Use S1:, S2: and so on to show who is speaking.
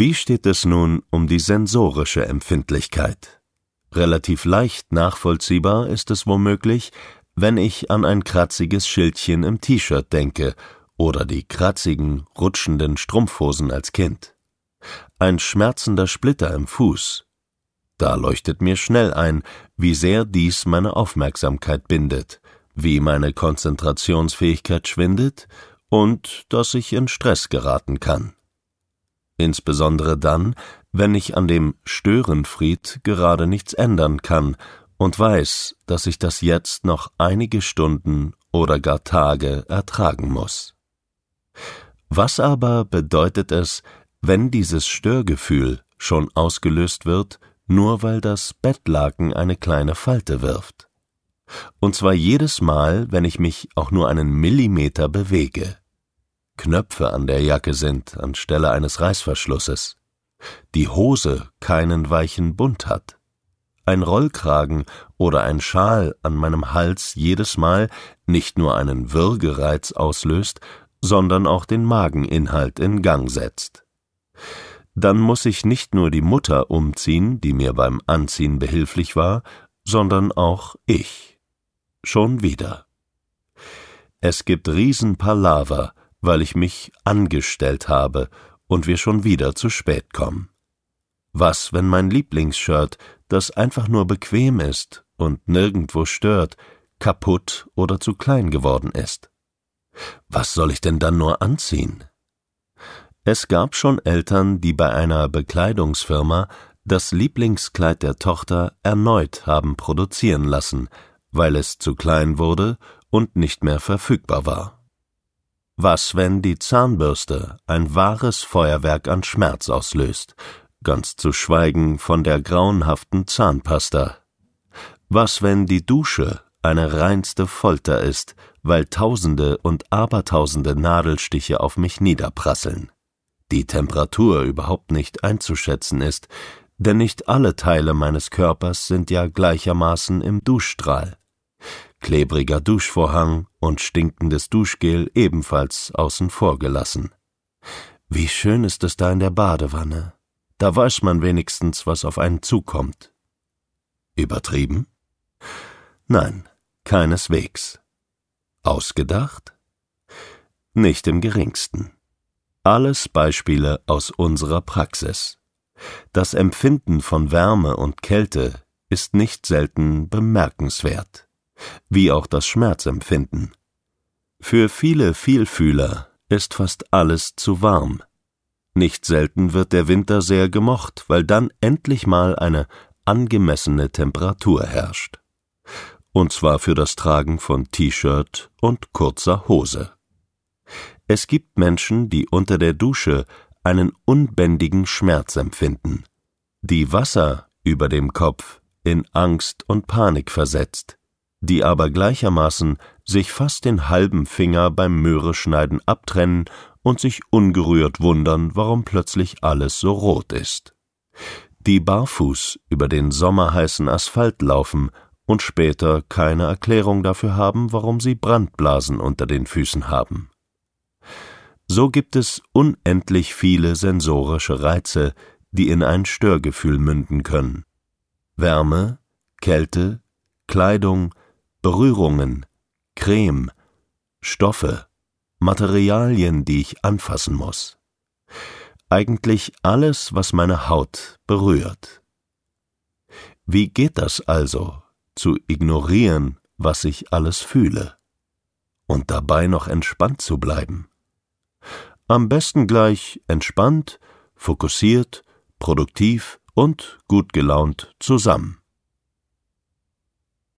S1: Wie steht es nun um die sensorische Empfindlichkeit? Relativ leicht nachvollziehbar ist es womöglich, wenn ich an ein kratziges Schildchen im T-Shirt denke oder die kratzigen, rutschenden Strumpfhosen als Kind. Ein schmerzender Splitter im Fuß. Da leuchtet mir schnell ein, wie sehr dies meine Aufmerksamkeit bindet, wie meine Konzentrationsfähigkeit schwindet und dass ich in Stress geraten kann. Insbesondere dann, wenn ich an dem Störenfried gerade nichts ändern kann und weiß, dass ich das jetzt noch einige Stunden oder gar Tage ertragen muss. Was aber bedeutet es, wenn dieses Störgefühl schon ausgelöst wird, nur weil das Bettlaken eine kleine Falte wirft? Und zwar jedes Mal, wenn ich mich auch nur einen Millimeter bewege. Knöpfe an der Jacke sind anstelle eines Reißverschlusses. Die Hose keinen weichen Bund hat ein Rollkragen oder ein Schal an meinem Hals jedes Mal nicht nur einen Würgereiz auslöst, sondern auch den Mageninhalt in Gang setzt. Dann muss ich nicht nur die Mutter umziehen, die mir beim Anziehen behilflich war, sondern auch ich. Schon wieder. Es gibt Riesenpalaver, weil ich mich angestellt habe und wir schon wieder zu spät kommen. Was, wenn mein Lieblingsshirt, das einfach nur bequem ist und nirgendwo stört, kaputt oder zu klein geworden ist? Was soll ich denn dann nur anziehen? Es gab schon Eltern, die bei einer Bekleidungsfirma das Lieblingskleid der Tochter erneut haben produzieren lassen, weil es zu klein wurde und nicht mehr verfügbar war. Was, wenn die Zahnbürste ein wahres Feuerwerk an Schmerz auslöst ganz zu schweigen von der grauenhaften Zahnpasta. Was, wenn die Dusche eine reinste Folter ist, weil tausende und abertausende Nadelstiche auf mich niederprasseln, die Temperatur überhaupt nicht einzuschätzen ist, denn nicht alle Teile meines Körpers sind ja gleichermaßen im Duschstrahl. Klebriger Duschvorhang und stinkendes Duschgel ebenfalls außen vor gelassen. Wie schön ist es da in der Badewanne. Da weiß man wenigstens, was auf einen zukommt. Übertrieben? Nein, keineswegs. Ausgedacht? Nicht im geringsten. Alles Beispiele aus unserer Praxis. Das Empfinden von Wärme und Kälte ist nicht selten bemerkenswert, wie auch das Schmerzempfinden. Für viele Vielfühler ist fast alles zu warm, nicht selten wird der Winter sehr gemocht, weil dann endlich mal eine angemessene Temperatur herrscht. Und zwar für das Tragen von T-Shirt und kurzer Hose. Es gibt Menschen, die unter der Dusche einen unbändigen Schmerz empfinden, die Wasser über dem Kopf in Angst und Panik versetzt, die aber gleichermaßen sich fast den halben Finger beim Möhreschneiden abtrennen und sich ungerührt wundern, warum plötzlich alles so rot ist. Die barfuß über den sommerheißen Asphalt laufen und später keine Erklärung dafür haben, warum sie Brandblasen unter den Füßen haben. So gibt es unendlich viele sensorische Reize, die in ein Störgefühl münden können. Wärme, Kälte, Kleidung, Berührungen, Creme, Stoffe, Materialien, die ich anfassen muss. Eigentlich alles, was meine Haut berührt. Wie geht das also, zu ignorieren, was ich alles fühle? Und dabei noch entspannt zu bleiben? Am besten gleich entspannt, fokussiert, produktiv und gut gelaunt zusammen.